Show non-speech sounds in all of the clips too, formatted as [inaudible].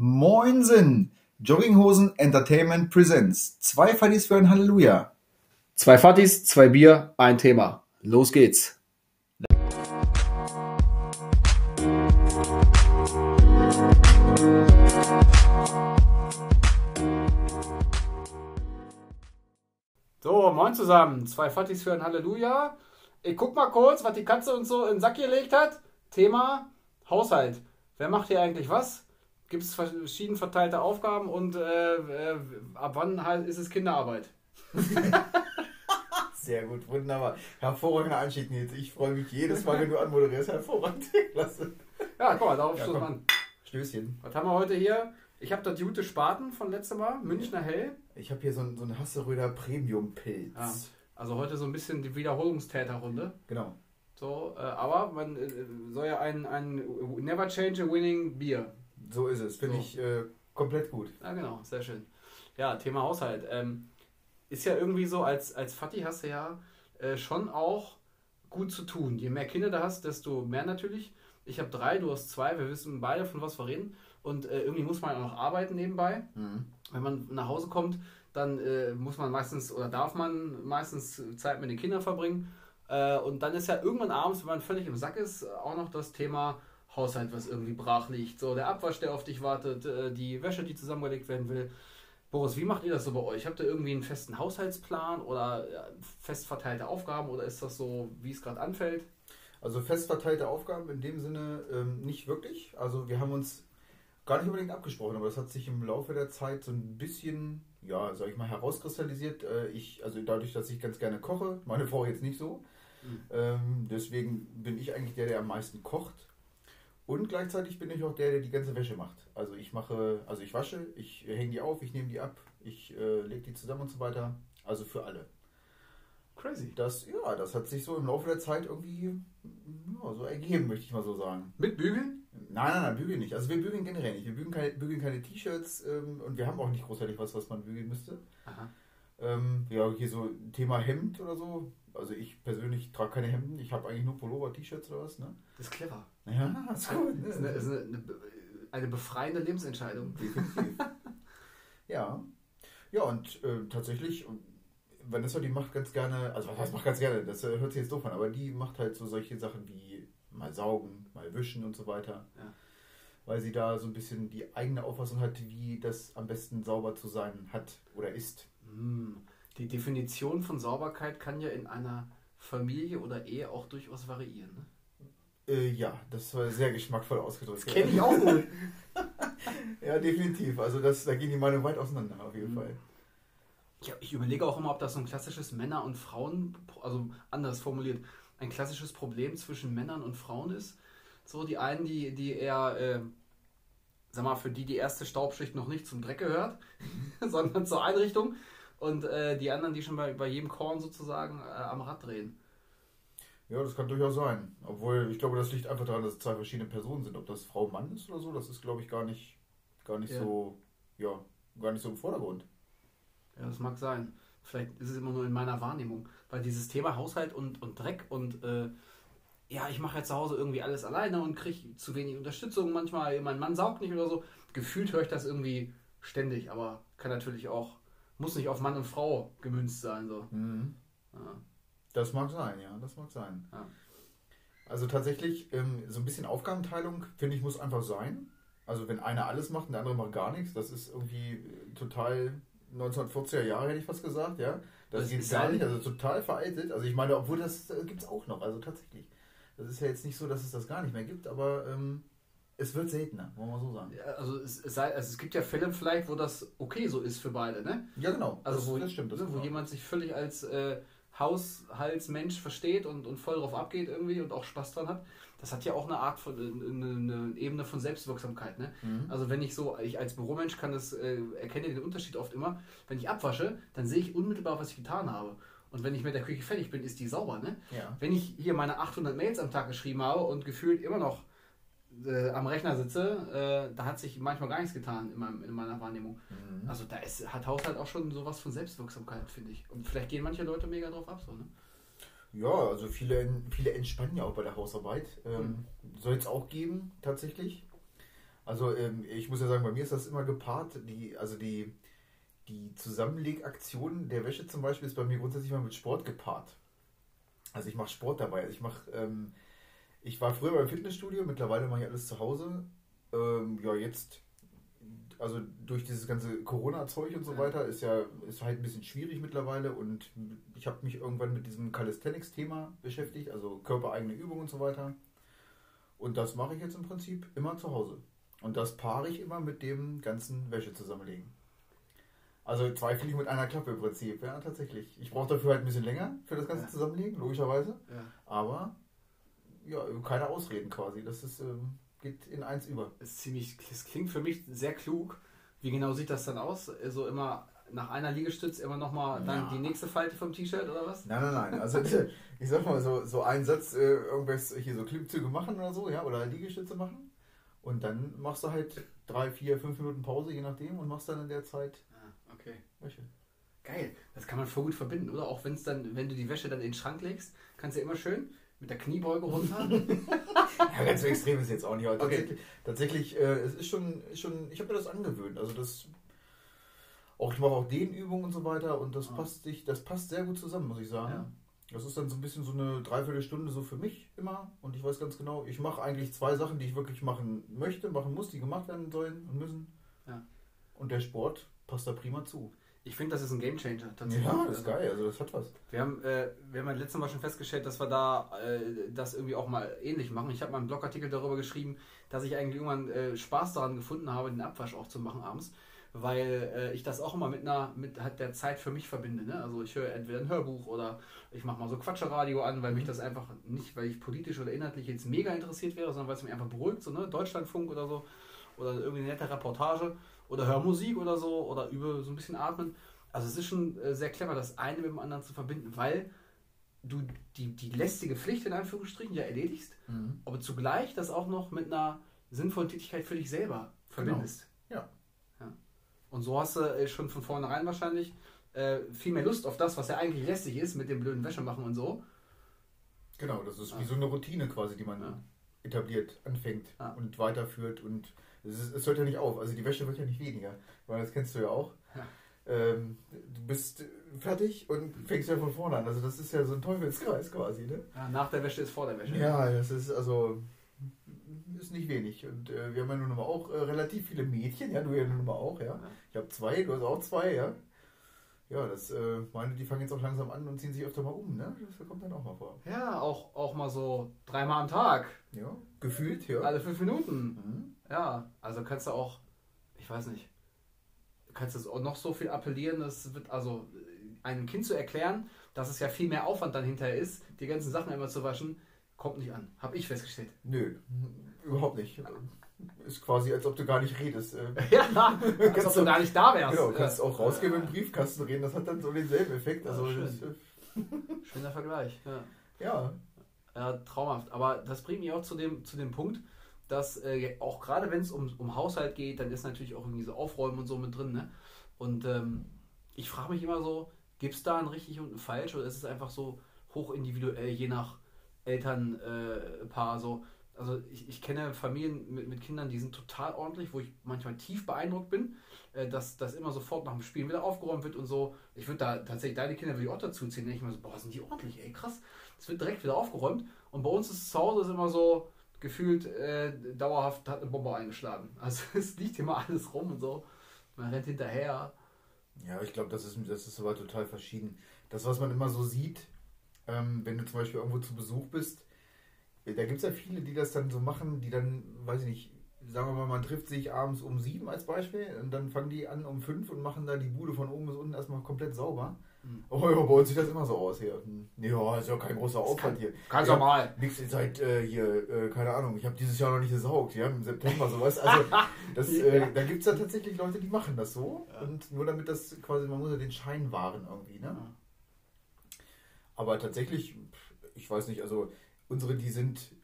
Moinsen! Jogginghosen Entertainment Presents. Zwei Fadis für ein Halleluja. Zwei Fattis, zwei Bier, ein Thema. Los geht's. So, moin zusammen. Zwei Fattis für ein Halleluja. Ich guck mal kurz, was die Katze uns so in den Sack gelegt hat. Thema Haushalt. Wer macht hier eigentlich was? Gibt es verschieden verteilte Aufgaben und äh, äh, ab wann halt ist es Kinderarbeit? [laughs] Sehr gut, wunderbar. Hervorragender Einstieg, Nils. Ich freue mich jedes Mal, wenn du anmoderierst. Hervorragend. [laughs] Klasse. Ja, guck mal, darauf Ja, stoßen wir an. Stößchen. Was haben wir heute hier? Ich habe das Jute Spaten von letztem Mal, Münchner Hell. Ich habe hier so einen, so einen Hasseröder Premium-Pilz. Ja. Also heute so ein bisschen die Wiederholungstäterrunde. Genau. So, äh, aber man äh, soll ja ein, ein Never Change a Winning Bier. So ist es. Finde So. ich äh, komplett gut. Ja, genau, sehr schön. Ja, Thema Haushalt. Ähm, ist ja irgendwie so, als, als Vati hast du ja äh, schon auch gut zu tun. Je mehr Kinder du hast, desto mehr natürlich. Ich habe drei, du hast zwei. Wir wissen beide, von was wir reden. Und äh, irgendwie muss man auch noch arbeiten nebenbei. Wenn man nach Hause kommt, dann äh, muss man meistens oder darf man meistens Zeit mit den Kindern verbringen. Äh, und dann ist ja irgendwann abends, wenn man völlig im Sack ist, auch noch das Thema Haushalt, was irgendwie brach liegt. So der Abwasch, der auf dich wartet, äh, die Wäsche, die zusammengelegt werden will. Boris, wie macht ihr das so bei euch? Habt ihr irgendwie einen festen Haushaltsplan oder fest verteilte Aufgaben oder ist das so, wie es gerade anfällt? Also fest verteilte Aufgaben in dem Sinne ähm, nicht wirklich. Also wir haben uns gar nicht unbedingt abgesprochen, aber das hat sich im Laufe der Zeit so ein bisschen, ja, sag ich mal, herauskristallisiert. Äh, ich, also dadurch, dass ich ganz gerne koche, meine Frau jetzt nicht so. Mhm. Ähm, deswegen bin ich eigentlich der, der am meisten kocht. Und gleichzeitig bin ich auch der, der die ganze Wäsche macht. Also ich mache, also ich wasche, ich hänge die auf, ich nehme die ab, ich äh, lege die zusammen und so weiter. Also für alle. Crazy. Das, ja, das hat sich so im Laufe der Zeit irgendwie ja, so ergeben, möchte ich mal so sagen. Mit Bügeln? Nein, nein, nein, bügeln nicht. Also wir bügeln generell nicht. Wir bügeln keine, bügeln keine T-Shirts ähm, und wir haben auch nicht großartig was, was man bügeln müsste. Aha. Ähm, ja, hier so Thema Hemd oder so. Also ich persönlich trage keine Hemden. Ich habe eigentlich nur Pullover, T-Shirts oder was, ne? Das ist clever. Ja, [laughs] ist gut. Das ist eine, ist eine, eine, befreiende Lebensentscheidung. Definitiv. [laughs] ja. Ja, und äh, tatsächlich, Vanessa, die macht ganz gerne, also was heißt macht ganz gerne, das äh, hört sich jetzt doof an, aber die macht halt so solche Sachen wie mal saugen, mal wischen und so weiter. Ja. Weil sie da so ein bisschen die eigene Auffassung hat, wie das am besten sauber zu sein hat oder ist. Hm. Die Definition von Sauberkeit kann ja in einer Familie oder Ehe auch durchaus variieren. Ne? Äh, ja, das war sehr geschmackvoll ausgedrückt. Das kenne ich auch gut. [laughs] Ja, definitiv. Also das, da gehen die Meinungen weit auseinander auf jeden Mhm. Fall. Ja, ich überlege auch immer, ob das so ein klassisches Männer- und Frauen, also anders formuliert, ein klassisches Problem zwischen Männern und Frauen ist. So, die einen, die, die eher, äh, sag mal, für die die erste Staubschicht noch nicht zum Dreck gehört, [laughs] sondern zur Einrichtung. Und äh, die anderen, die schon bei, bei jedem Korn sozusagen äh, am Rad drehen. Ja, das kann durchaus sein. Obwohl, ich glaube, das liegt einfach daran, dass es zwei verschiedene Personen sind. Ob das Frau Mann ist oder so, das ist, glaube ich, gar nicht, gar nicht Ja. so, ja, gar nicht so im Vordergrund. Ja, das mag sein. Vielleicht ist es immer nur in meiner Wahrnehmung. Weil dieses Thema Haushalt und, und Dreck und äh, ja, ich mache ja zu Hause irgendwie alles alleine und kriege zu wenig Unterstützung. Manchmal, mein Mann saugt nicht oder so. Gefühlt höre ich das irgendwie ständig, aber kann natürlich auch, muss nicht auf Mann und Frau gemünzt sein. So. Ja. Das mag sein, ja, das mag sein. Ja. Also tatsächlich, ähm, so ein bisschen Aufgabenteilung, finde ich, muss einfach sein. Also wenn einer alles macht und der andere macht gar nichts, das ist irgendwie äh, total 1940er Jahre, hätte ich fast gesagt, ja. Das, Das geht gar nicht, also total veraltet. Also ich meine, obwohl das äh, gibt es auch noch, also tatsächlich. Das ist ja jetzt nicht so, dass es das gar nicht mehr gibt, aber ähm, es wird seltener, wollen wir so sagen. Ja, Also es, es, sei, also es gibt ja Fälle vielleicht, wo das okay so ist für beide, ne? Ja, genau. Also das, wo, das stimmt. Das ne, wo wahr. jemand sich völlig als äh, Haushaltsmensch versteht und, und voll drauf abgeht irgendwie und auch Spaß dran hat. Das hat ja auch eine Art von, eine, eine Ebene von Selbstwirksamkeit. Ne? Mhm. Also wenn ich so, ich als Büromensch kann das, äh, erkenne den Unterschied oft immer, wenn ich abwasche, dann sehe ich unmittelbar, was ich getan habe. Und wenn ich mit der Küche fertig bin, ist die sauber. Ne? Ja. Wenn ich hier meine 800 Mails am Tag geschrieben habe und gefühlt immer noch äh, am Rechner sitze, äh, da hat sich manchmal gar nichts getan in, meinem, in meiner Wahrnehmung. Mhm. Also da ist, hat Haushalt auch schon sowas von Selbstwirksamkeit, finde ich. Und vielleicht gehen manche Leute mega drauf ab. So, ne? Ja, also viele, viele entspannen ja auch bei der Hausarbeit. Ähm, Soll es auch geben, tatsächlich. Also ähm, ich muss ja sagen, bei mir ist das immer gepaart. Die, also die, die Zusammenlegaktion der Wäsche zum Beispiel ist bei mir grundsätzlich immer mit Sport gepaart. Also ich mache Sport dabei. Also ich mache, ähm, ich war früher beim Fitnessstudio, mittlerweile mache ich alles zu Hause. Ähm, ja, jetzt, also durch dieses ganze Corona-Zeug und so ja. weiter, ist ja ist halt ein bisschen schwierig mittlerweile und ich habe mich irgendwann mit diesem Calisthenics-Thema beschäftigt, also körpereigene Übungen und so weiter. Und das mache ich jetzt im Prinzip immer zu Hause. Und das paare ich immer mit dem ganzen Wäsche zusammenlegen. Also zwei Fliegen mit einer Klappe im Prinzip, ja, tatsächlich. Ich brauche dafür halt ein bisschen länger für das ganze ja. Zusammenlegen, logischerweise. Ja. Aber ja, keine Ausreden quasi. Das ist, ähm, geht in eins über. Das, ist ziemlich, das klingt für mich sehr klug. Wie genau sieht das dann aus? Also immer nach einer Liegestütz immer nochmal dann ja. die nächste Falte vom T-Shirt oder was? Nein, nein, nein. Also [laughs] [laughs] ich sag mal so, so einen Satz, äh, irgendwas hier so Klimmzüge machen oder so, ja, oder Liegestütze machen. Und dann machst du halt drei, vier, fünf Minuten Pause, je nachdem, und machst dann in der Zeit ah, okay. Wäsche. Geil, das kann man voll gut verbinden, oder? Auch wenn es dann, wenn du die Wäsche dann in den Schrank legst, kannst du ja immer schön mit der Kniebeuge runter. [laughs] ja, ganz so extrem ist jetzt auch nicht. Aber okay. Tatsächlich, tatsächlich äh, es ist schon, schon ich habe mir das angewöhnt. Also das auch ich mache auch Dehnübungen und so weiter und das ah. passt sich, das passt sehr gut zusammen, muss ich sagen. Ja. Das ist dann so ein bisschen so eine Dreiviertelstunde so für mich immer. Und ich weiß ganz genau, ich mache eigentlich zwei Sachen, die ich wirklich machen möchte, machen muss, die gemacht werden sollen und müssen. Ja. Und der Sport passt da prima zu. Ich finde, das ist ein Gamechanger. Ja, das ist geil, also das hat was. Wir haben, äh, wir haben letztes Mal schon festgestellt, dass wir da äh, das irgendwie auch mal ähnlich machen. Ich habe mal einen Blogartikel darüber geschrieben, dass ich eigentlich irgendwann äh, Spaß daran gefunden habe, den Abwasch auch zu machen abends weil äh, ich das auch immer mit einer mit halt der Zeit für mich verbinde. Ne? Also ich höre entweder ein Hörbuch oder ich mache mal so Quatscheradio an, weil mich mhm. das einfach nicht, weil ich politisch oder inhaltlich jetzt mega interessiert wäre, sondern weil es mich einfach beruhigt, so ne Deutschlandfunk oder so oder irgendwie eine nette Reportage oder Hörmusik oder so oder über so ein bisschen atmen. Also es ist schon äh, sehr clever, das eine mit dem anderen zu verbinden, weil du die, die lästige Pflicht in Anführungsstrichen ja erledigst, mhm. aber zugleich das auch noch mit einer sinnvollen Tätigkeit für dich selber verbindest. Genau. Ja. Und so hast du äh, schon von vornherein wahrscheinlich äh, viel mehr Lust auf das, was ja eigentlich lästig ist, mit dem blöden Wäsche machen und so. Genau, das ist wie so eine Routine quasi, die man ja. Etabliert, anfängt ja. und weiterführt und es, ist, es, hört ja nicht auf. Also die Wäsche wird ja nicht weniger, weil das kennst du ja auch. Ja. Ähm, du bist fertig und fängst ja von vorne an. Also das ist ja so ein Teufelskreis quasi, ne? nach der Wäsche ist vor der Wäsche. Ja, das ist also ist nicht wenig. Und äh, wir haben ja nun mal auch äh, relativ viele Mädchen, ja, du ja nun mal auch, ja. Ich habe zwei, du hast auch zwei, ja. Ja, das äh, meine, die fangen jetzt auch langsam an und ziehen sich öfter mal um, ne? Das kommt dann auch mal vor. Ja, auch, auch mal so dreimal am Tag. Ja, gefühlt, ja. Alle fünf Minuten. Mhm. Ja, also kannst du auch, ich weiß nicht, kannst du auch noch so viel appellieren, das wird also einem Kind zu erklären, dass es ja viel mehr Aufwand dann hinterher ist, die ganzen Sachen immer zu waschen, kommt nicht an. Habe ich festgestellt. Nö, Überhaupt nicht. Ist quasi, als ob du gar nicht redest. Äh. [laughs] ja, als [laughs] ob du gar nicht da wärst. Genau, du kannst auch rausgehen mit dem Briefkasten reden. Das hat dann so denselben Effekt. Also ja, schön. [laughs] Schöner Vergleich. Ja. ja. ja. traumhaft. Aber das bringt mich auch zu dem, zu dem Punkt, dass äh, auch gerade wenn es um, um Haushalt geht, dann ist natürlich auch irgendwie so Aufräumen und so mit drin. Ne? Und ähm, ich frage mich immer so, gibt es da ein richtig und ein falsch oder ist es einfach so hoch individuell, je nach Elternpaar äh, so? Also ich, ich kenne Familien mit, mit Kindern, die sind total ordentlich, wo ich manchmal tief beeindruckt bin, äh, dass das immer sofort nach dem Spielen wieder aufgeräumt wird und so. Ich würde da tatsächlich deine Kinder würde ich auch dazu ziehen, denke ich mir so, boah, sind die ordentlich, ey, krass. Es wird direkt wieder aufgeräumt. Und bei uns ist zu Hause immer so gefühlt äh, dauerhaft hat eine Bombe eingeschlagen. [laughs] Also es liegt immer alles rum und so. Man rennt hinterher. Ja, ich glaube, das ist, das ist aber total verschieden. Das, was man immer so sieht, ähm, wenn du zum Beispiel irgendwo zu Besuch bist, da gibt es ja viele, die das dann so machen, die dann, weiß ich nicht, sagen wir mal, man trifft sich abends um sieben als Beispiel und dann fangen die an um fünf und machen da die Bude von oben bis unten erstmal komplett sauber. Mhm. Oh ja, bei uns sieht das immer so aus hier. Ja, ist ja kein großer Aufwand hier. Ganz normal. Nix seit äh, hier, äh, keine Ahnung, ich habe dieses Jahr noch nicht gesaugt, ja, im September sowas. Also [laughs] das, äh, da gibt es ja tatsächlich Leute, die machen das so. Ja. Und nur damit das quasi, man muss ja den Schein wahren irgendwie, ne? Ja. Aber tatsächlich, ich weiß nicht, also unsere, die sind,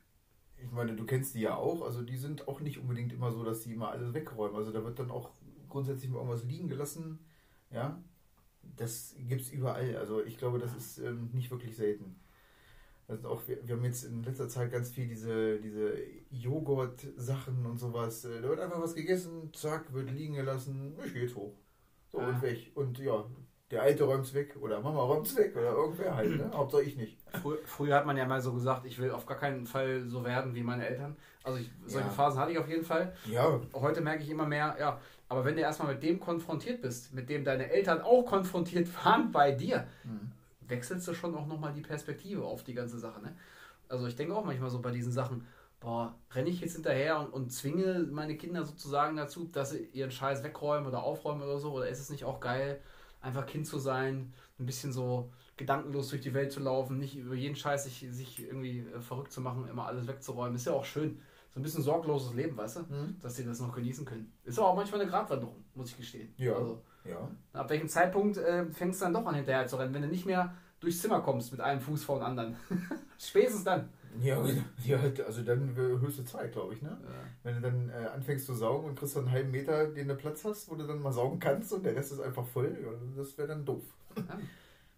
ich meine, du kennst die ja auch, also die sind auch nicht unbedingt immer so, dass sie immer alles wegräumen. Also da wird dann auch grundsätzlich mal irgendwas liegen gelassen. Ja, das gibt es überall. Also ich glaube, das ist ähm, nicht wirklich selten. Also auch, wir, wir haben jetzt in letzter Zeit ganz viel diese, diese Joghurt-Sachen und sowas. Äh, Da wird einfach was gegessen, zack, wird liegen gelassen, ich geht's hoch. So Ah. und weg. Und ja, der Alte räumt's weg oder Mama räumt's weg oder irgendwer halt, ne? [clears throat] Hauptsache ich nicht. Früher, früher hat man ja mal so gesagt, ich will auf gar keinen Fall so werden wie meine Eltern. Also ich, solche Ja. Phasen hatte ich auf jeden Fall. Ja, Heute merke ich immer mehr, ja, aber wenn du erstmal mit dem konfrontiert bist, mit dem deine Eltern auch konfrontiert [laughs] waren bei dir, Mhm. wechselst du schon auch nochmal die Perspektive auf die ganze Sache. Ne? Also ich denke auch manchmal so bei diesen Sachen, boah, renne ich jetzt hinterher und, und zwinge meine Kinder sozusagen dazu, dass sie ihren Scheiß wegräumen oder aufräumen oder so, oder ist es nicht auch geil, einfach Kind zu sein, ein bisschen so gedankenlos durch die Welt zu laufen, nicht über jeden Scheiß sich, sich irgendwie äh, verrückt zu machen, immer alles wegzuräumen, ist ja auch schön. So ein bisschen sorgloses Leben, weißt du? Mhm. dass sie das noch genießen können. Ist aber auch manchmal eine Gratwanderung, muss ich gestehen. Ja. Also, ja. ab welchem Zeitpunkt äh, fängst du dann doch an hinterher zu rennen, wenn du nicht mehr durchs Zimmer kommst mit einem Fuß vor dem anderen? [laughs] Spätestens dann. Ja, ja, also dann höchste Zeit, glaube ich, ne? Wenn du dann äh, anfängst zu saugen und kriegst dann einen halben Meter, den du Platz hast, wo du dann mal saugen kannst und der Rest ist einfach voll, ja, das wäre dann doof.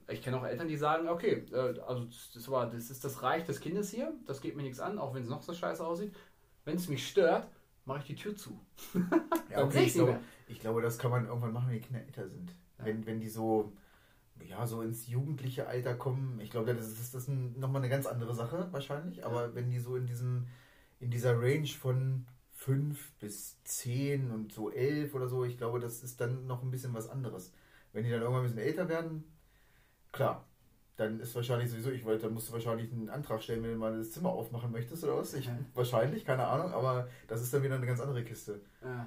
Ich kenne auch Eltern, die sagen, okay, äh, also das, war, das ist das Reich des Kindes hier, das geht mir nichts an, auch wenn es noch so scheiße aussieht. Wenn es mich stört, mache ich die Tür zu. [laughs] Ja, okay, ich, glaube, ich glaube, das kann man irgendwann machen, wenn die Kinder älter sind. Ja. Wenn, wenn die so, ja, so ins jugendliche Alter kommen, ich glaube, das ist, das ist ein, nochmal eine ganz andere Sache wahrscheinlich, aber wenn die so in diesem, in dieser Range von 5 bis 10 und so 11 oder so, ich glaube, das ist dann noch ein bisschen was anderes. Wenn die dann irgendwann ein bisschen älter werden, klar, dann ist wahrscheinlich sowieso, ich wollte, dann musst du wahrscheinlich einen Antrag stellen, wenn du mal das Zimmer aufmachen möchtest oder was. Ich, Ja. Wahrscheinlich, keine Ahnung, aber das ist dann wieder eine ganz andere Kiste. Ja.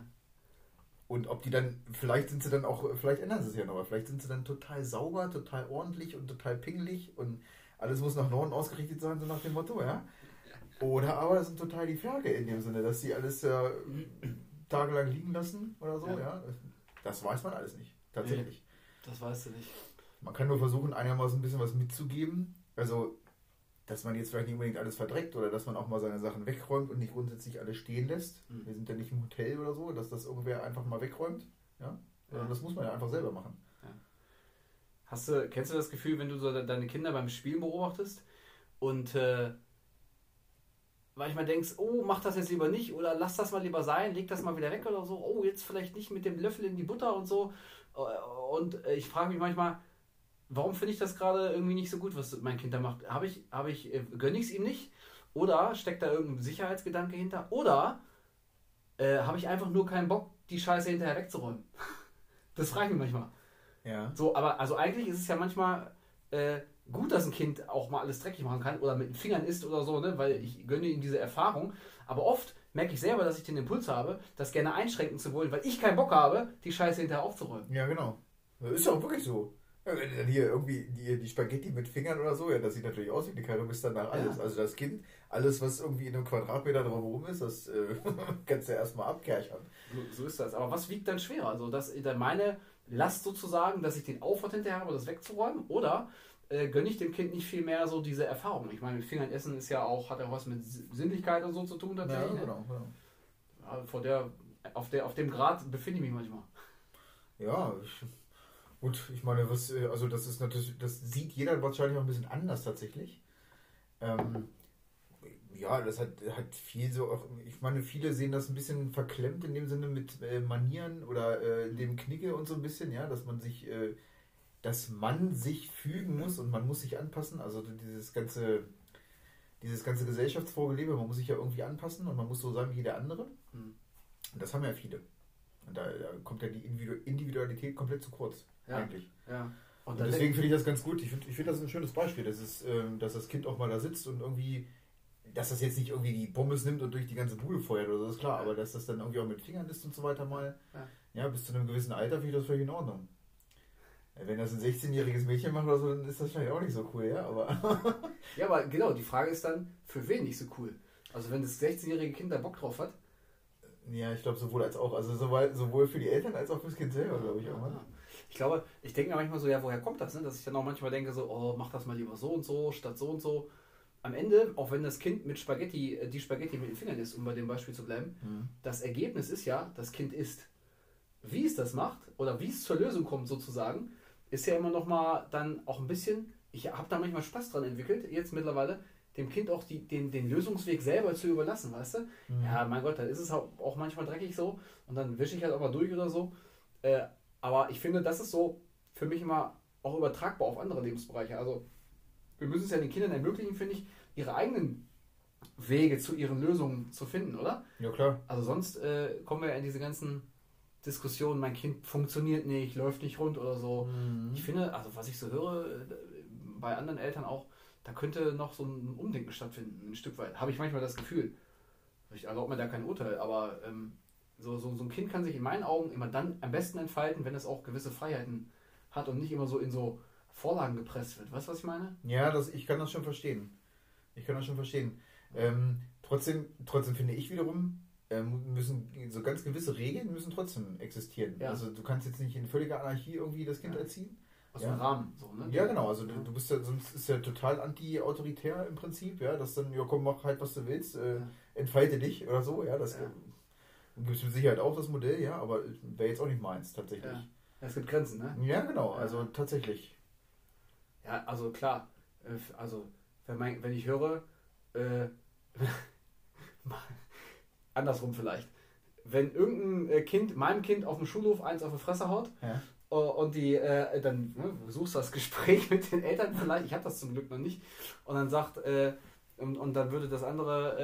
Und ob die dann, vielleicht sind sie dann auch, vielleicht ändern sie es ja noch, aber vielleicht sind sie dann total sauber, total ordentlich und total pingelig und alles muss nach Norden ausgerichtet sein, so nach dem Motto, ja. Oder aber es sind total die Ferge in dem Sinne, dass sie alles ja tagelang liegen lassen oder so, Ja. ja. Das weiß man alles nicht, tatsächlich. Das weißt du nicht. Man kann nur versuchen, einigermaßen ein bisschen was mitzugeben. Also, dass man jetzt vielleicht nicht unbedingt alles verdreckt oder dass man auch mal seine Sachen wegräumt und nicht grundsätzlich alles stehen lässt. Mhm. Wir sind ja nicht im Hotel oder so, dass das irgendwer einfach mal wegräumt. Ja? Ja. Das muss man ja einfach selber machen. Hast du, kennst du das Gefühl, wenn du so de- deine Kinder beim Spielen beobachtest und äh, manchmal denkst, oh, mach das jetzt lieber nicht oder lass das mal lieber sein, leg das mal wieder weg oder so, oh, jetzt vielleicht nicht mit dem Löffel in die Butter und so. Äh, Und äh, ich frage mich manchmal, warum finde ich das gerade irgendwie nicht so gut, was mein Kind da macht? Habe ich, habe ich, äh, gönne ich es ihm nicht? Oder steckt da irgendein Sicherheitsgedanke hinter? Oder äh, habe ich einfach nur keinen Bock, die Scheiße hinterher wegzuräumen? [laughs] Das frage ich mich manchmal. Ja. So, aber also eigentlich ist es ja manchmal äh, gut, dass ein Kind auch mal alles dreckig machen kann oder mit den Fingern isst oder so, ne? weil ich gönne ihm diese Erfahrung. Aber oft merke ich selber, dass ich den Impuls habe, das gerne einschränken zu wollen, weil ich keinen Bock habe, die Scheiße hinterher aufzuräumen. Ja, genau. Das ist ja auch wirklich so. Ja, wenn dann hier irgendwie die, die Spaghetti mit Fingern oder so, ja, das sieht natürlich aus wie eine Karre bis danach alles. Ja. Also das Kind, alles, was irgendwie in einem Quadratmeter drumherum ist, das äh, [laughs] kannst du ja erstmal abkerchern. So, so ist das. Aber was wiegt dann schwerer? Also, dass dann meine Last sozusagen, dass ich den Aufwand hinterher habe, das wegzuräumen? Oder äh, gönne ich dem Kind nicht viel mehr so diese Erfahrung? Ich meine, mit Fingern essen ist ja auch, hat ja auch was mit Sinnlichkeit und so zu tun Ja, tatsächlich. ne? genau, genau. Ja, vor der, auf, der, auf dem Grad befinde ich mich manchmal. Ja, ich, gut, ich meine, was, äh, also das ist natürlich, das sieht jeder wahrscheinlich auch ein bisschen anders tatsächlich. Ähm, ja, das hat, hat viel so auch, ich meine, viele sehen das ein bisschen verklemmt in dem Sinne mit äh, Manieren oder äh, dem Knicke und so ein bisschen, ja, dass man sich, äh, dass man sich fügen muss und man muss sich anpassen, also dieses ganze, dieses ganze Gesellschaftsvorgelebe, man muss sich ja irgendwie anpassen und man muss so sein wie der andere. Hm. Und das haben ja viele. Und da, da kommt ja die Individu- Individualität komplett zu kurz, Ja. eigentlich. Ja. Und, Und deswegen finde ich das ganz gut. Ich finde ich find das ein schönes Beispiel, dass, es, ähm, dass das Kind auch mal da sitzt und irgendwie, dass das jetzt nicht irgendwie die Pommes nimmt und durch die ganze Bude feuert oder so, ist klar, aber dass das dann irgendwie auch mit Fingern ist und so weiter mal. Ja. Ja, bis zu einem gewissen Alter finde ich das völlig in Ordnung. Ja, Wenn das ein 16-jähriges Mädchen macht oder so, dann ist das vielleicht auch nicht so cool, ja, aber. [laughs] ja, aber genau, die Frage ist dann, für wen nicht so cool? Also wenn das 16-jährige Kind da Bock drauf hat. ja, ich glaube sowohl als auch. Also sowohl, sowohl für die Eltern als auch fürs Kind selber, glaube ich auch. Ne? Ich glaube, ich denke mir manchmal so, ja, woher kommt das? Ne? Dass ich dann auch manchmal denke, so, oh, mach das mal lieber so und so, statt so und so. Am Ende, auch wenn das Kind mit Spaghetti, äh, die Spaghetti mit den Fingern isst, um bei dem Beispiel zu bleiben, Hm. das Ergebnis ist ja, das Kind isst. Wie es das macht oder wie es zur Lösung kommt sozusagen, ist ja immer noch mal dann auch ein bisschen ich habe da manchmal Spaß dran entwickelt, jetzt mittlerweile, dem Kind auch die, den, den Lösungsweg selber zu überlassen, weißt du? Mhm. Ja, mein Gott, da ist es auch manchmal dreckig so und dann wische ich halt auch mal durch oder so. Äh, aber ich finde, das ist so für mich immer auch übertragbar auf andere Lebensbereiche. Also wir müssen es ja den Kindern ermöglichen, finde ich, ihre eigenen Wege zu ihren Lösungen zu finden, oder? Ja, klar. Also sonst äh, kommen wir ja in diese ganzen Diskussionen, mein Kind funktioniert nicht, läuft nicht rund oder so. Mhm. Ich finde, also was ich so höre, äh, bei anderen Eltern auch, da könnte noch so ein Umdenken stattfinden, ein Stück weit. Habe ich manchmal das Gefühl. Ich erlaube mir da kein Urteil, aber ähm, so, so, so ein Kind kann sich in meinen Augen immer dann am besten entfalten, wenn es auch gewisse Freiheiten hat und nicht immer so in so Vorlagen gepresst wird. Weißt du, was ich meine? Ja, das, ich kann das schon verstehen. Ich kann das schon verstehen. Ähm, trotzdem, trotzdem finde ich wiederum, ähm, müssen so ganz gewisse Regeln müssen trotzdem existieren. Ja. Also du kannst jetzt nicht in völliger Anarchie irgendwie das Kind ja. erziehen. Aus ja. dem Rahmen, so, ne? Ja, genau. Also du, bist ja, sonst ist ja total anti-autoritär im Prinzip, ja, dass dann, ja komm, mach halt, was du willst, äh, entfalte dich oder so, ja, das ja. Gibt es mit Sicherheit auch das Modell, ja, aber wäre jetzt auch nicht meins, tatsächlich. Ja. Es gibt Grenzen, ne? Ja, genau, also tatsächlich. Ja, also klar, äh, also wenn, mein, wenn ich höre, äh, [laughs] andersrum vielleicht. Wenn irgendein äh, Kind, meinem Kind auf dem Schulhof eins auf die Fresse haut ja. Und die äh, dann ne, suchst das [laughs] Gespräch mit den Eltern vielleicht, ich habe das zum Glück noch nicht, und dann sagt, äh, und, und dann würde das andere,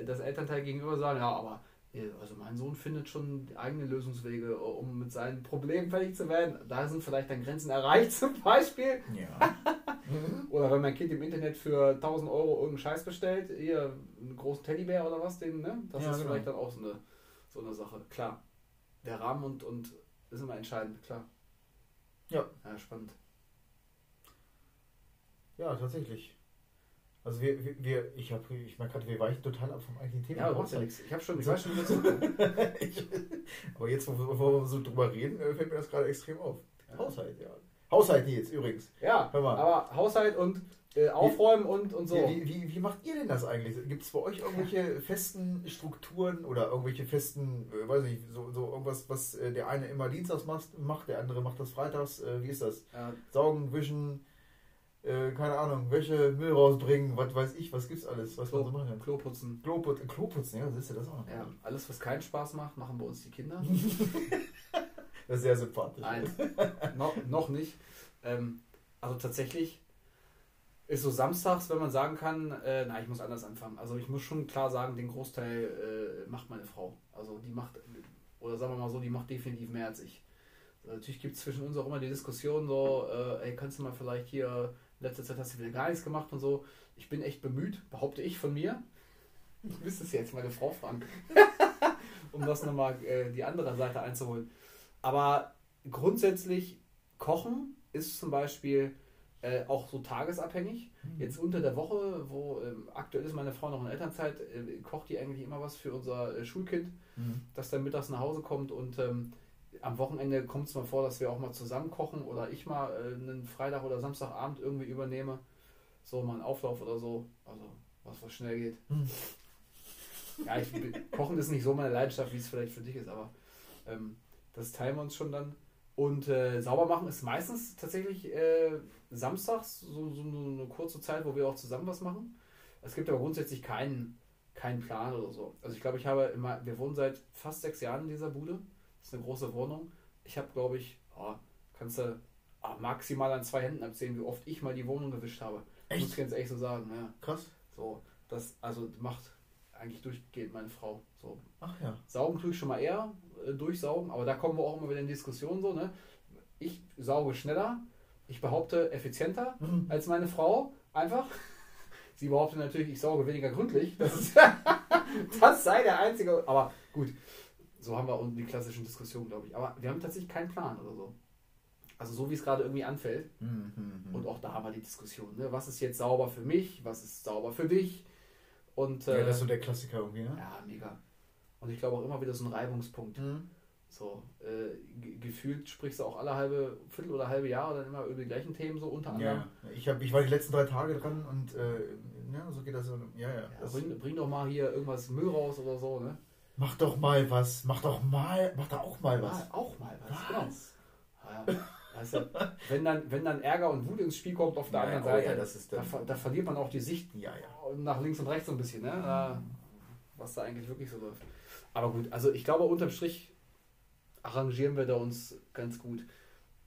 äh, das Elternteil gegenüber sagen, ja, aber also mein Sohn findet schon eigene Lösungswege, um mit seinen Problemen fertig zu werden. Da sind vielleicht dann Grenzen erreicht [laughs] zum Beispiel. Ja. [laughs] oder wenn mein Kind im Internet für 1000 Euro irgendeinen Scheiß bestellt, hier einen großen Teddybär oder was, den, ne? das ja, ist genau. vielleicht dann auch so eine, so eine Sache. Klar, der Rahmen und, und ist immer entscheidend, klar. Ja. Ja, spannend. Ja, tatsächlich. Also wir, wir, ich habe, ich merke gerade, wir weichen total ab vom eigentlichen Thema. Ja, aber ja nichts. Ich habe schon, ich weiß schon ich, Aber jetzt, wo, wo, wir so drüber reden, äh, fällt mir das gerade extrem auf. Ja. Haushalt, ja. Haushalt jetzt übrigens. Ja, aber Haushalt und äh, Aufräumen wie, und, und so. Wie, wie, wie, macht ihr denn das eigentlich? Gibt es bei euch irgendwelche festen Strukturen oder irgendwelche festen, äh, weiß nicht, so, so irgendwas, was äh, der eine immer dienstags macht, macht, der andere macht das freitags? Äh, wie ist das? Ja. Saugen, wischen, äh, keine Ahnung, Wäsche, Müll rausbringen, was weiß ich, was gibt's alles, was Klo, man so machen kann. Kloputzen. Kloputzen, Kloputzen, ja, siehst du das auch noch. Ja, alles, was keinen Spaß macht, machen bei uns die Kinder. [laughs] das ist sehr sympathisch. Nein, no, noch nicht. Ähm, also tatsächlich ist so samstags, wenn man sagen kann, äh, na, ich muss anders anfangen. Also ich muss schon klar sagen, den Großteil äh, macht meine Frau. Also die macht, oder sagen wir mal so, die macht definitiv mehr als ich. Also natürlich gibt es zwischen uns auch immer die Diskussion so, äh, ey, kannst du mal vielleicht hier letzte Zeit hast du wieder gar nichts gemacht und so. Ich bin echt bemüht, behaupte ich von mir. Du müsstest jetzt meine Frau fragen, [laughs] um das nochmal äh, die andere Seite einzuholen. Aber grundsätzlich, Kochen ist zum Beispiel äh, auch so tagesabhängig. Mhm. Jetzt unter der Woche, wo ähm, aktuell ist meine Frau noch in Elternzeit, äh, kocht die eigentlich immer was für unser äh, Schulkind, mhm. das dann mittags nach Hause kommt und ähm, am Wochenende kommt es mal vor, dass wir auch mal zusammen kochen oder ich mal äh, einen Freitag oder Samstagabend irgendwie übernehme. So mal einen Auflauf oder so. Also was, was schnell geht. Hm. Ja, ich, Kochen ist nicht so meine Leidenschaft, wie es vielleicht für dich ist, aber ähm, das teilen wir uns schon dann. Und äh, sauber machen ist meistens tatsächlich äh, samstags, so, so eine kurze Zeit, wo wir auch zusammen was machen. Es gibt aber grundsätzlich keinen, keinen Plan oder so. Also ich glaube, ich habe immer, wir wohnen seit fast sechs Jahren in dieser Bude. Das ist eine große Wohnung. Ich habe, glaube ich, oh, kannst du oh, maximal an zwei Händen abzählen, wie oft ich mal die Wohnung gewischt habe. Echt? Muss ich ganz ehrlich so sagen. Ja. Krass. So, das also macht eigentlich durchgehend meine Frau. So. Ach ja. Saugen tue ich schon mal eher, äh, durchsaugen, aber da kommen wir auch immer wieder in Diskussionen so, ne? Ich sauge schneller, ich behaupte effizienter mhm. als meine Frau, einfach. [laughs] Sie behauptet natürlich, ich sauge weniger gründlich. Das, ist, [laughs] [laughs] das sei der einzige. Aber gut, so haben wir unten die klassischen Diskussionen, glaube ich. Aber wir haben tatsächlich keinen Plan oder so. Also so wie es gerade irgendwie anfällt. Mhm, mhm, Und auch da haben wir die Diskussion. Ne? Was ist jetzt sauber für mich? Was ist sauber für dich? Und, äh, ja, das ist so der Klassiker irgendwie, ne? Ja, mega. Und ich glaube auch immer wieder so ein Reibungspunkt. Mhm. So, äh, gefühlt sprichst du auch alle halbe, Viertel oder halbe Jahre dann immer über die gleichen Themen so unter anderem. Ja, ich, hab, ich war die letzten drei Tage dran und äh, ja, so geht das. Ja, ja. ja bring, bring, doch mal hier irgendwas Müll raus oder so, ne? Mach doch mal was, mach doch mal, mach da auch mal was. Ja, auch mal was, was? genau. Ja. Du, wenn, dann, wenn dann Ärger und Wut ins Spiel kommt auf der Ja, anderen oh Seite, ja, das ist da, da verliert man auch die Sicht nach links und rechts so ein bisschen, ne? Was da eigentlich wirklich so läuft. Aber gut, also ich glaube, unterm Strich arrangieren wir da uns ganz gut.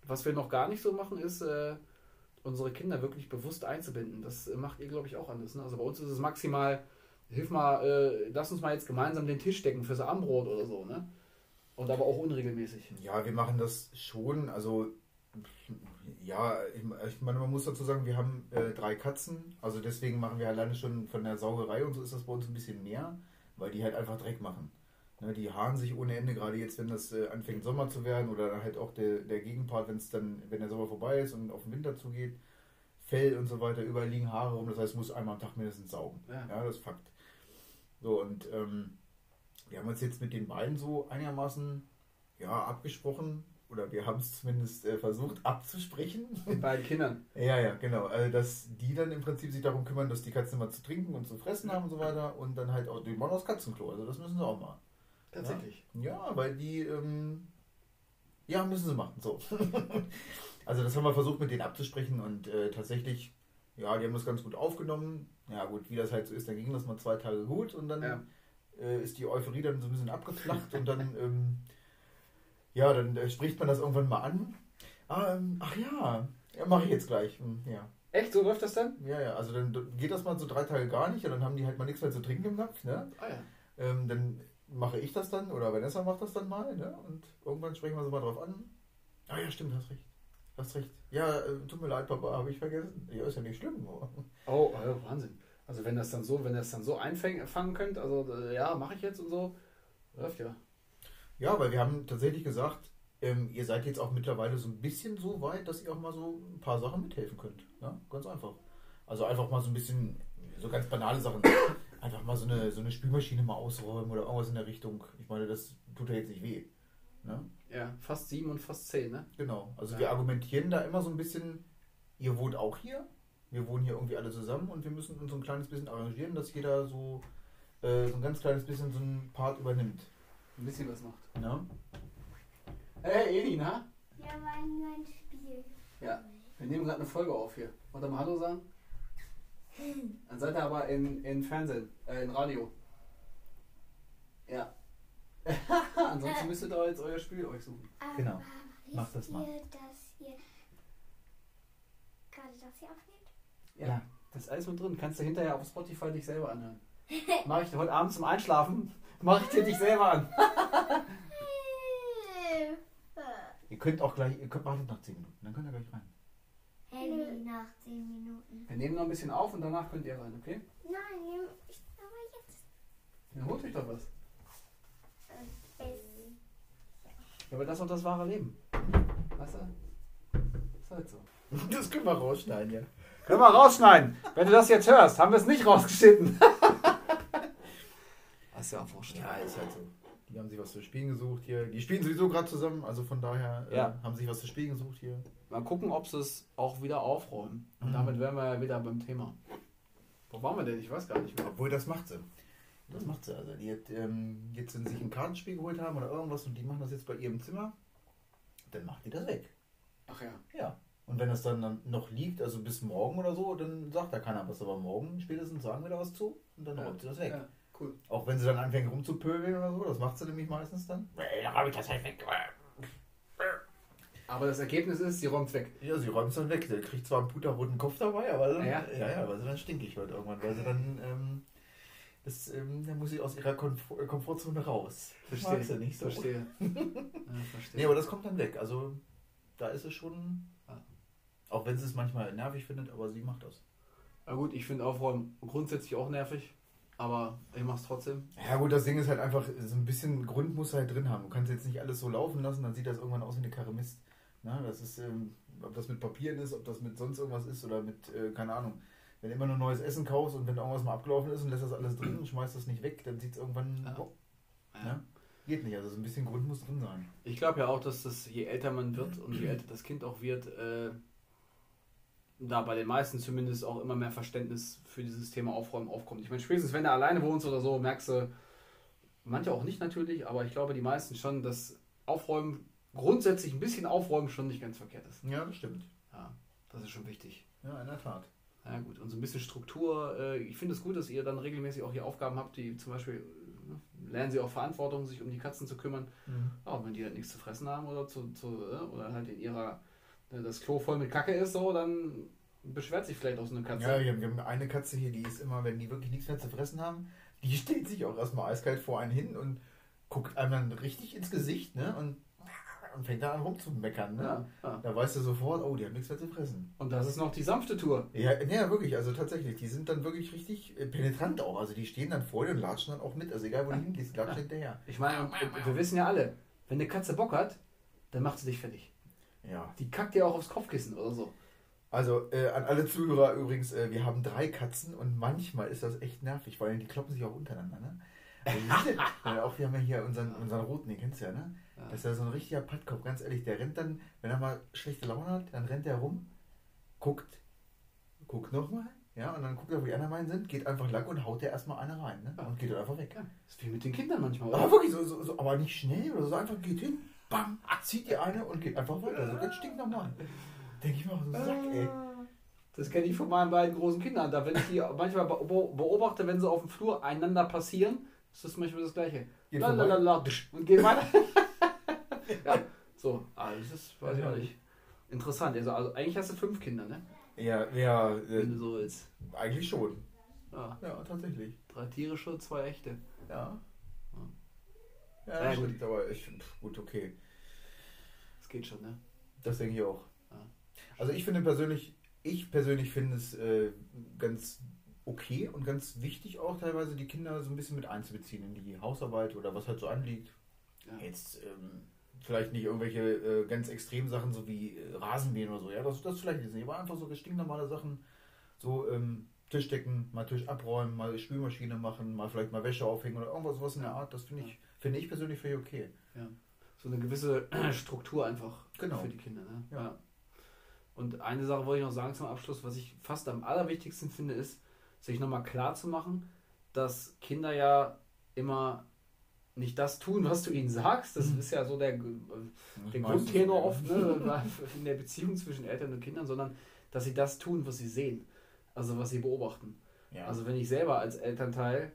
Was wir noch gar nicht so machen, ist, äh, unsere Kinder wirklich bewusst einzubinden. Das äh, macht ihr, glaube ich, auch anders. Ne? Also bei uns ist es maximal, hilf mal, äh, lass uns mal jetzt gemeinsam den Tisch decken fürs Abendbrot oder so, ne? Und aber auch unregelmäßig. Ja, wir machen das schon. Also, ja, ich, meine, man muss dazu sagen, wir haben äh, drei Katzen. Also deswegen machen wir alleine schon von der Saugerei und so ist das bei uns ein bisschen mehr, weil die halt einfach Dreck machen. Ne, die haaren sich ohne Ende, gerade jetzt, wenn das äh, anfängt Sommer zu werden oder dann halt auch der, der Gegenpart, wenn es dann, wenn der Sommer vorbei ist und auf den Winter zugeht. Fell und so weiter, überall liegen Haare rum, das heißt, muss einmal am Tag mindestens saugen. Ja. Ja, das ist Fakt. So, und ähm, wir haben uns jetzt mit den beiden so einigermaßen ja, abgesprochen, oder wir haben es zumindest äh, versucht abzusprechen. [laughs] Mit beiden Kindern. ja, ja, genau. Also, dass die dann im Prinzip sich darum kümmern, dass die Katzen immer zu trinken und zu fressen haben und so weiter. Und dann halt auch die wollen aufs Katzenklo. Also das müssen sie auch machen. Tatsächlich. Ja, weil die, ähm, ja, müssen sie machen. So. [laughs] also das haben wir versucht mit denen abzusprechen und äh, tatsächlich, ja, die haben das ganz gut aufgenommen. Ja gut, wie das halt so ist, dann ging das mal zwei Tage gut und dann Ja. äh, ist die Euphorie dann so ein bisschen abgeflacht und dann, [laughs] ähm, ja, dann äh, spricht man das irgendwann mal an. Ah, ähm, ach ja, ja mache ich jetzt gleich. Hm, Ja. Echt? So läuft das dann? ja, ja, also dann geht das mal so drei Tage gar nicht und dann haben die halt mal nichts mehr zu trinken im Napf, ne? Ah ja. Ähm, dann mache ich das dann oder Vanessa macht das dann mal, ne? Und irgendwann sprechen wir so mal drauf an. Ah ja, stimmt, hast recht. Hast recht. Ja, äh, tut mir leid, Papa, habe ich vergessen. Ja, ist ja nicht schlimm. nur. Oh, oh, Wahnsinn. Also wenn das dann so, wenn ihr das dann so einfangen könnt, also äh, ja, mache ich jetzt und so, läuft ja. Ja, weil wir haben tatsächlich gesagt, ähm, ihr seid jetzt auch mittlerweile so ein bisschen so weit, dass ihr auch mal so ein paar Sachen mithelfen könnt. Ja, ganz einfach. Also einfach mal so ein bisschen, so ganz banale Sachen. [coughs] Einfach mal so eine, so eine Spülmaschine mal ausräumen oder irgendwas in der Richtung. Ich meine, das tut ja jetzt nicht weh. Ne? Ja, fast sieben und fast zehn, ne? Genau. Also Ja. wir argumentieren da immer so ein bisschen, ihr wohnt auch hier, wir wohnen hier irgendwie alle zusammen und wir müssen uns so ein kleines bisschen arrangieren, dass jeder so, äh, so ein ganz kleines bisschen so einen Part übernimmt. Ein bisschen was macht. Ne? Hey, Eni, na? Ja, war nur ein Spiel. Ja. Wir nehmen gerade eine Folge auf hier. Wollt ihr mal Hallo sagen? [laughs] Dann seid ihr aber in, in Fernsehen, äh, in Radio. Ja. [laughs] Ansonsten müsstet ihr jetzt euer Spiel euch suchen. Aber Genau. Mach wisst das mal. ihr, dass ihr gerade das hier aufnehmt? Ja. Das ist alles mit drin. Kannst du hinterher auf Spotify dich selber anhören. [laughs] Mach ich dir heute Abend zum Einschlafen, [laughs] mach ich dir dich selber an. Ihr könnt auch gleich, ihr könnt wartet noch 10 Minuten, dann könnt ihr gleich rein. Handy nach 10 Minuten. Wir nehmen noch ein bisschen auf und danach könnt ihr rein, okay? Nein, ich aber jetzt. Dann holt euch doch was. Äh, es- Ja, aber das ist doch das wahre Leben. Weißt du? Ist halt so. [laughs] Das können wir rausschneiden, ja. Können wir rausschneiden. Wenn du das jetzt hörst, haben wir es nicht rausgeschnitten. [laughs] Das ist ja auch wurscht. Ja, ist halt so. Die haben sich was zu spielen gesucht hier. Die spielen sowieso gerade zusammen, also von daher äh, Ja. haben sich was zu spielen gesucht hier. Mal gucken, ob sie es auch wieder aufräumen. Und Mhm. damit wären wir ja wieder beim Thema. Wo waren wir denn? Ich weiß gar nicht mehr. Obwohl, das macht sie. Das macht sie. Also die hat ähm, jetzt, wenn sie sich ein Kartenspiel geholt haben oder irgendwas und die machen das jetzt bei ihrem Zimmer, dann macht die das weg. Ach ja. Ja. Und wenn das dann, dann noch liegt, also bis morgen oder so, dann sagt da keiner was. Aber morgen spätestens sagen wir da was zu und dann räumt sie das weg. Ja, cool. Auch wenn sie dann anfängt rumzupöbeln oder so, das macht sie nämlich meistens dann. Ey, Dann räume ich das halt weg. Aber das Ergebnis ist, sie räumt weg. Ja, sie räumt es dann weg. Der kriegt zwar einen puterroten Kopf dabei, aber dann, Ja. ja, ja, weil sie dann stinkig wird irgendwann, weil sie dann, ähm, das, ähm, dann muss sie aus ihrer Komfort äh, Komfortzone raus. Verstehe. Mag sie nicht so. Verstehe. [laughs] ja, verstehe. Nee, aber das kommt dann weg. Also da ist es schon, Ja. auch wenn sie es manchmal nervig findet, aber sie macht das. Na gut, ich finde Aufräumen grundsätzlich auch nervig. Aber ich mach's trotzdem. Ja gut, das Ding ist halt einfach, so ein bisschen Grund muss halt drin haben. Du kannst jetzt nicht alles so laufen lassen, dann sieht das irgendwann aus wie eine Karre Mist. Na, das ist, ähm, ob das mit Papieren ist, ob das mit sonst irgendwas ist oder mit, äh, keine Ahnung. Wenn du immer nur neues Essen kaufst und wenn irgendwas mal abgelaufen ist und lässt das alles drin und schmeißt das nicht weg, dann sieht es irgendwann, Ja. oh, Ja. ne? geht nicht. Also so ein bisschen Grund muss drin sein. Ich glaube ja auch, dass das, je älter man wird und je älter das Kind auch wird, äh, da bei den meisten zumindest auch immer mehr Verständnis für dieses Thema Aufräumen aufkommt. Ich meine, spätestens wenn du alleine wohnst oder so, merkst du, manche auch nicht natürlich, aber ich glaube die meisten schon, dass Aufräumen grundsätzlich ein bisschen aufräumen schon nicht ganz verkehrt ist. Ja, das stimmt. Ja, das ist schon wichtig. Ja, in der Tat. Ja gut, und so ein bisschen Struktur. Äh, ich finde es gut, dass ihr dann regelmäßig auch hier Aufgaben habt, die zum Beispiel äh, lernen sie auch Verantwortung, sich um die Katzen zu kümmern. Ja, wenn die halt nichts zu fressen haben oder zu, zu äh, oder halt in ihrer äh, das Klo voll mit Kacke ist, so, dann beschwert sich vielleicht auch so eine Katze. Ja, wir haben, wir haben eine Katze hier, die ist immer, wenn die wirklich nichts mehr zu fressen haben, die [laughs] stellt sich auch erstmal eiskalt vor einen hin und guckt einem dann richtig ins Gesicht, ne? Und, und fängt da an rumzumeckern, ne? Ja, ja. Da weißt du sofort, oh, die haben nichts mehr zu fressen. Und das ist noch die sanfte Tour. Ja, ja, wirklich, also tatsächlich, die sind dann wirklich richtig äh, penetrant auch. Also die stehen dann vor dir und latschen dann auch mit. Also egal, wo du hingehst, latschen Ja. hinterher. Ich meine, wir wissen ja alle, wenn eine Katze Bock hat, dann macht sie dich fertig. Ja. Die kackt dir auch aufs Kopfkissen oder so. Also äh, an alle Zuhörer übrigens, äh, wir haben drei Katzen und manchmal ist das echt nervig, weil die kloppen sich auch untereinander, ne? Also, [laughs] äh, auch wir haben ja hier unseren, unseren roten, den kennst du ja, ne? Ja. Das ist ja so ein richtiger Pattkopf, ganz ehrlich. Der rennt dann, wenn er mal schlechte Laune hat, dann rennt er rum, guckt, guckt nochmal, ja, und dann guckt er, wo die anderen beiden sind, geht einfach lang und haut der erstmal eine rein, ne? Und geht dann einfach weg. Ja, ist wie mit den Kindern manchmal, Aber oder? wirklich, so, so, so, aber nicht schnell oder so, einfach geht hin, bam, zieht die eine und geht einfach weiter. So ganz stinknormal. Denke ich mir auch so, Sack, ey. Das kenne ich von meinen beiden großen Kindern. Da, wenn ich die manchmal be- beobachte, wenn sie auf dem Flur einander passieren, ist das manchmal das Gleiche. Geht Lalalala, Und gehen weiter. [laughs] ja, so. Ah, das ist, weiß ich auch nicht. Interessant. Also, also eigentlich hast du fünf Kinder, ne? Ja, ja, Wenn du äh, so willst. eigentlich schon. Ja, Ja, tatsächlich. drei tierische, zwei echte. Ja. Ja, Ja, das gut. aber ich, pff, gut, okay. Das geht schon, ne? Das denke ich auch. Ja. Also ich finde persönlich, ich persönlich finde es äh, ganz okay und ganz wichtig auch teilweise die Kinder so ein bisschen mit einzubeziehen in die Hausarbeit oder was halt so anliegt. Ja. Jetzt ähm, vielleicht nicht irgendwelche äh, ganz extremen Sachen, so wie äh, Rasenmähen oder so, ja, das, das vielleicht jetzt nicht, aber einfach so stinknormale Sachen, so ähm, Tisch decken, mal Tisch abräumen, mal Spülmaschine machen, mal vielleicht mal Wäsche aufhängen oder irgendwas was in der Art, das finde ich, finde ich persönlich völlig okay. So eine gewisse Struktur einfach Genau. für die Kinder, ne? Ja. Und eine Sache wollte ich noch sagen zum Abschluss, was ich fast am allerwichtigsten finde, ist, sich nochmal klar zu machen, dass Kinder ja immer nicht das tun, was du ihnen sagst. Das Mhm. ist ja so der, der Meistens, Grundtenor oft ne, [laughs] in der Beziehung zwischen Eltern und Kindern, sondern dass sie das tun, was sie sehen. Also was sie beobachten. Ja. Also wenn ich selber als Elternteil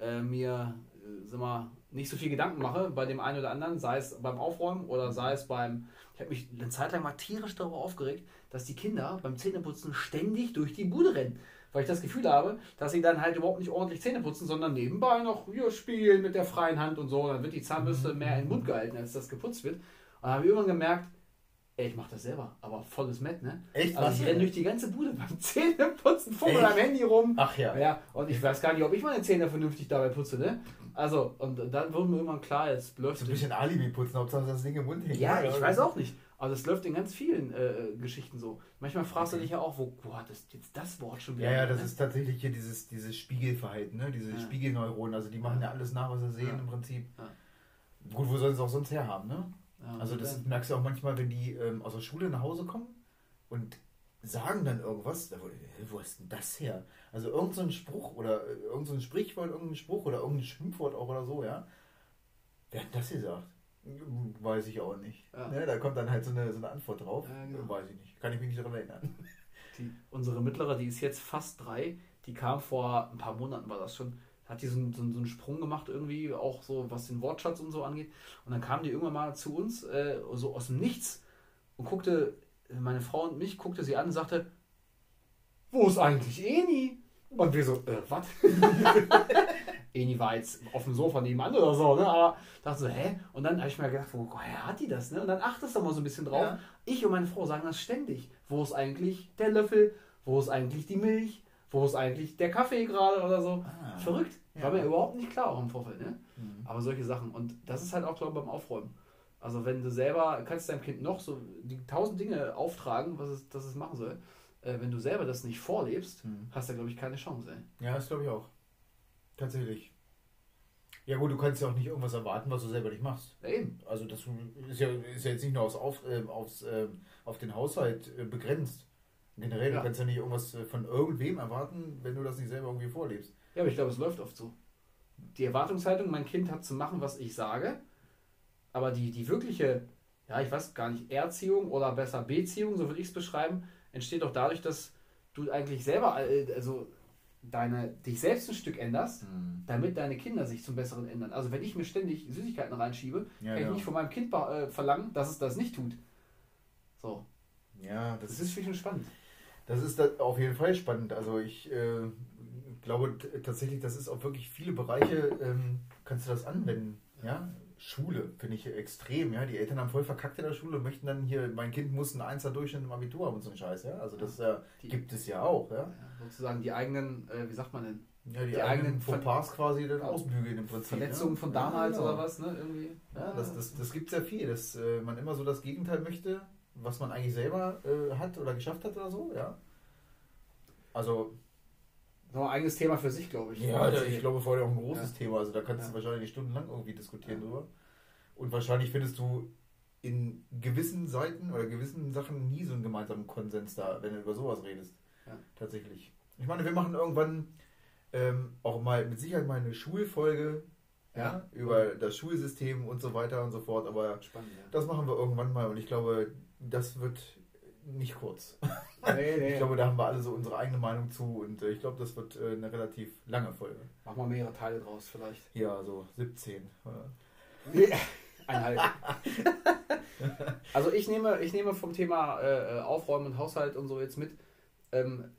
äh, mir äh, sag mal, nicht so viel Gedanken mache bei dem einen oder anderen, sei es beim Aufräumen oder sei es beim. Ich habe mich eine Zeit lang mal tierisch darüber aufgeregt, dass die Kinder beim Zähneputzen ständig durch die Bude rennen. Weil ich das Gefühl habe, dass sie dann halt überhaupt nicht ordentlich Zähne putzen, sondern nebenbei noch hier spielen mit der freien Hand und so. Dann wird die Zahnbürste mehr in den Mund gehalten, als das geputzt wird. Und dann habe ich irgendwann gemerkt, ey, ich mache das selber, aber volles Met, ne? Echt? Also Was? ich renne durch die ganze Bude beim [laughs] Zähneputzen, fummel am Handy rum. Ach ja. Ja, und ich weiß gar nicht, ob ich meine Zähne vernünftig dabei putze, ne? Also, und dann wurde mir irgendwann klar, jetzt läuft So ein bisschen Alibi putzen, Hauptsache das Ding im Mund hängt. Ja, ich weiß auch nicht. Aber das läuft in ganz vielen äh, Geschichten so. Manchmal fragst du Okay. dich ja auch, wo, hat das jetzt das Wort schon wieder? Ja, ja, das ne? ist tatsächlich hier dieses, dieses Spiegelverhalten, ne? diese Ja. Spiegelneuronen. Also die machen ja alles nach, was sie sehen Ja. im Prinzip. Ja. Gut, wo sollen sie es auch sonst herhaben, ne? Also und das dann- merkst du auch manchmal, wenn die ähm, aus der Schule nach Hause kommen und sagen dann irgendwas, da wo, äh, ist denn das her? Also irgendein so Spruch oder äh, irgendein so Sprichwort, irgendein Spruch oder irgendein Schimpfwort auch oder so, ja. Wer hat das gesagt? Weiß ich auch nicht. Ja. Ne, da kommt dann halt so eine, so eine Antwort drauf. Ja, genau. Weiß ich nicht. Kann ich mich nicht daran erinnern. [laughs] Die, unsere mittlere, die ist jetzt fast drei, die kam vor ein paar Monaten, war das schon, hat die so einen, so so einen Sprung gemacht irgendwie, auch so was den Wortschatz und so angeht. Und dann kam die irgendwann mal zu uns, äh, so aus dem Nichts und guckte, meine Frau und mich, guckte sie an und sagte, wo ist eigentlich Eni? Und wir so, äh, was? [laughs] [laughs] Eni war jetzt auf dem Sofa nebenan oder so, ne? aber dachte so, hä? Und dann habe ich mir gedacht, woher hat die das? Ne? Und dann achtest du mal so ein bisschen drauf. Ja. Ich und meine Frau sagen das ständig. Wo ist eigentlich der Löffel? Wo ist eigentlich die Milch? Wo ist eigentlich der Kaffee gerade oder so? Ah. Verrückt. Ja. War mir überhaupt nicht klar auch im Vorfeld. Ne? Mhm. Aber solche Sachen. Und das ist halt auch, glaube ich, beim Aufräumen. Also wenn du selber, kannst deinem Kind noch so die tausend Dinge auftragen, was es, dass es machen soll. Äh, wenn du selber das nicht vorlebst, Mhm. hast du, glaube ich, keine Chance. Ey. Ja, das glaube ich auch. Tatsächlich. Ja gut, du kannst ja auch nicht irgendwas erwarten, was du selber nicht machst. Eben. Also das ist ja, ist ja jetzt nicht nur aufs, auf, äh, aufs, äh, auf den Haushalt äh, begrenzt. Generell, Ja. du kannst ja nicht irgendwas äh, von irgendwem erwarten, wenn du das nicht selber irgendwie vorlebst. Ja, aber ich glaube, es läuft oft so. Die Erwartungshaltung, mein Kind hat zu machen, was ich sage, aber die, die wirkliche ja, ich weiß gar nicht, Erziehung oder besser Beziehung, so würde ich es beschreiben, entsteht doch dadurch, dass du eigentlich selber, äh, also deine, dich selbst ein Stück änderst, Hm. damit deine Kinder sich zum Besseren ändern. Also wenn ich mir ständig Süßigkeiten reinschiebe, Ja, kann ich ja. nicht von meinem Kind äh, verlangen, dass es das nicht tut. So, Ja, das das ist für schon spannend. Das ist da auf jeden Fall spannend. Also ich äh, glaube tatsächlich, das ist auf wirklich viele Bereiche, ähm, kannst du das anwenden. Ja? Schule finde ich extrem. Ja? Die Eltern haben voll verkackt in der Schule und möchten dann hier, mein Kind muss einen 1er Durchschnitt im Abitur haben und so ein Scheiß. Ja? Also das äh, Die- gibt es ja auch. Ja, Ja, sozusagen die eigenen, äh, wie sagt man denn, ja die, Die eigenen eigenen Fauxpas quasi dann ausbügeln im Prinzip. Verletzungen ja? von Ja, damals oder was, ne? Irgendwie. Ja, das, das, das gibt es ja viel, dass äh, man immer so das Gegenteil möchte, was man eigentlich selber äh, hat oder geschafft hat oder so. Ja. Also Noch ein eigenes Thema für sich, glaube ich. Ja, da- ich glaube vor allem auch ein großes Ja. Thema. Also da kannst Ja. du wahrscheinlich stundenlang irgendwie diskutieren Ja. drüber. Und wahrscheinlich findest du in gewissen Seiten oder gewissen Sachen nie so einen gemeinsamen Konsens da, wenn du über sowas redest. Ja. Tatsächlich. Ich meine, wir machen irgendwann ähm, auch mal mit Sicherheit mal eine Schulfolge ja. Ja. über das Schulsystem und so weiter und so fort. Aber Spannend, ja. das machen wir irgendwann mal und ich glaube, das wird nicht kurz. [laughs] Nee, nee. Ich glaube, da haben wir alle so unsere eigene Meinung zu und äh, ich glaube, das wird äh, eine relativ lange Folge. Machen wir mehrere Teile draus vielleicht. Ja, so 17. Ja. Einhalten. also ich nehme, ich nehme vom Thema äh, Aufräumen und Haushalt und so jetzt mit ähm,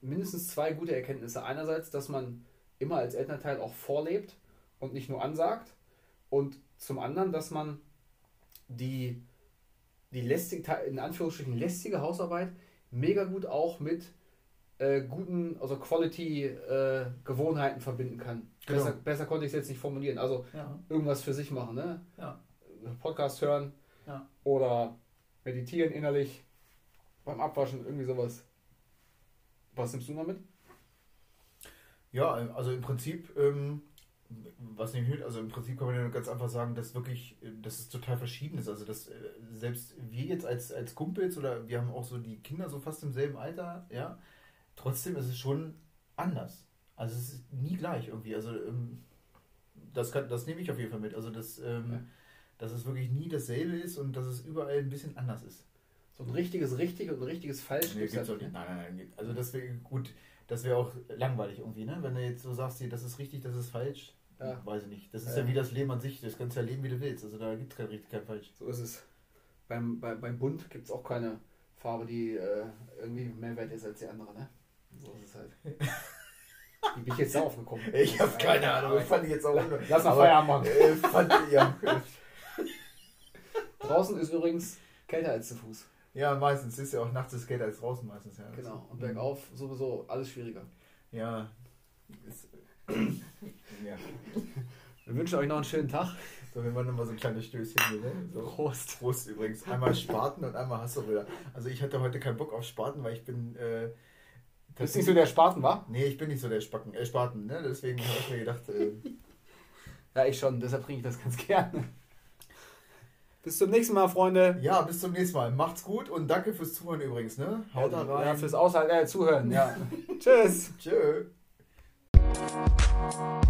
mindestens zwei gute Erkenntnisse. Einerseits, dass man immer als Elternteil auch vorlebt und nicht nur ansagt. Und zum anderen, dass man die, die lästige, in Anführungsstrichen lästige Hausarbeit mega gut auch mit äh, guten, also Quality-Gewohnheiten verbinden kann. Genau. Besser, besser konnte ich es jetzt nicht formulieren. Also Ja. irgendwas für sich machen, ne? Ja. Podcast hören Ja. oder meditieren innerlich beim Abwaschen, irgendwie sowas. Was nimmst du noch mit? Ja, also im Prinzip, ähm, was nicht mit, also im Prinzip kann man ja ganz einfach sagen, dass wirklich, äh, dass es total verschieden ist. Also dass äh, selbst wir jetzt als, als Kumpels oder wir haben auch so die Kinder so fast im selben Alter, ja, trotzdem ist es schon anders. Also es ist nie gleich irgendwie. Also ähm, das, kann, das nehme ich auf jeden Fall mit. Also dass, ähm, Ja. dass es wirklich nie dasselbe ist und dass es überall ein bisschen anders ist. So ein richtiges richtig und ein richtiges falsch. Nee, gibt's doch nicht. ne? Nein, nein, nein. Also das wäre gut, das wäre auch langweilig irgendwie, ne? Wenn du jetzt so sagst, das ist richtig, das ist falsch, Ja. weiß ich nicht. Das ist Ja. ja wie das Leben an sich, das kannst du ja leben, wie du willst. Also da gibt es kein richtig, kein falsch. So ist es. Beim, bei, beim Bund gibt es auch keine Farbe, die äh, irgendwie mehr wert ist als die andere, ne? So ist es halt. [laughs] Wie bin ich jetzt darauf gekommen? Ich habe keine Ahnung, das fand ich jetzt auch Lass mal Feierabend machen. Äh, fand, ja, [laughs] Draußen ist übrigens kälter als zu Fuß. ja, meistens ist ja auch nachts ist kälter als draußen meistens, ja. Genau. Und bergauf sowieso alles schwieriger. Ja. [clears throat] Ist, ja. [laughs] Wir wünschen euch noch einen schönen Tag. So, wir machen nochmal so ein kleines Stößchen hier, ne? So. Prost. Prost übrigens. Einmal Spaten und einmal Hasselröder. Also ich hatte heute keinen Bock auf Spaten, weil ich bin. Äh, Bist nicht so der Spaten, wa? Nee, ich bin nicht so der Spacken, äh, Spaten, ne? Deswegen habe ich mir gedacht, äh, [laughs] Ja, ich schon. Deshalb trinke ich das ganz gerne. Bis zum nächsten Mal, Freunde. ja, bis zum nächsten Mal. Macht's gut und danke fürs Zuhören übrigens, ne? Haut da rein. Ja, fürs Aushalten, äh, Zuhören. Ja. [laughs] Tschüss. Tschö. Thank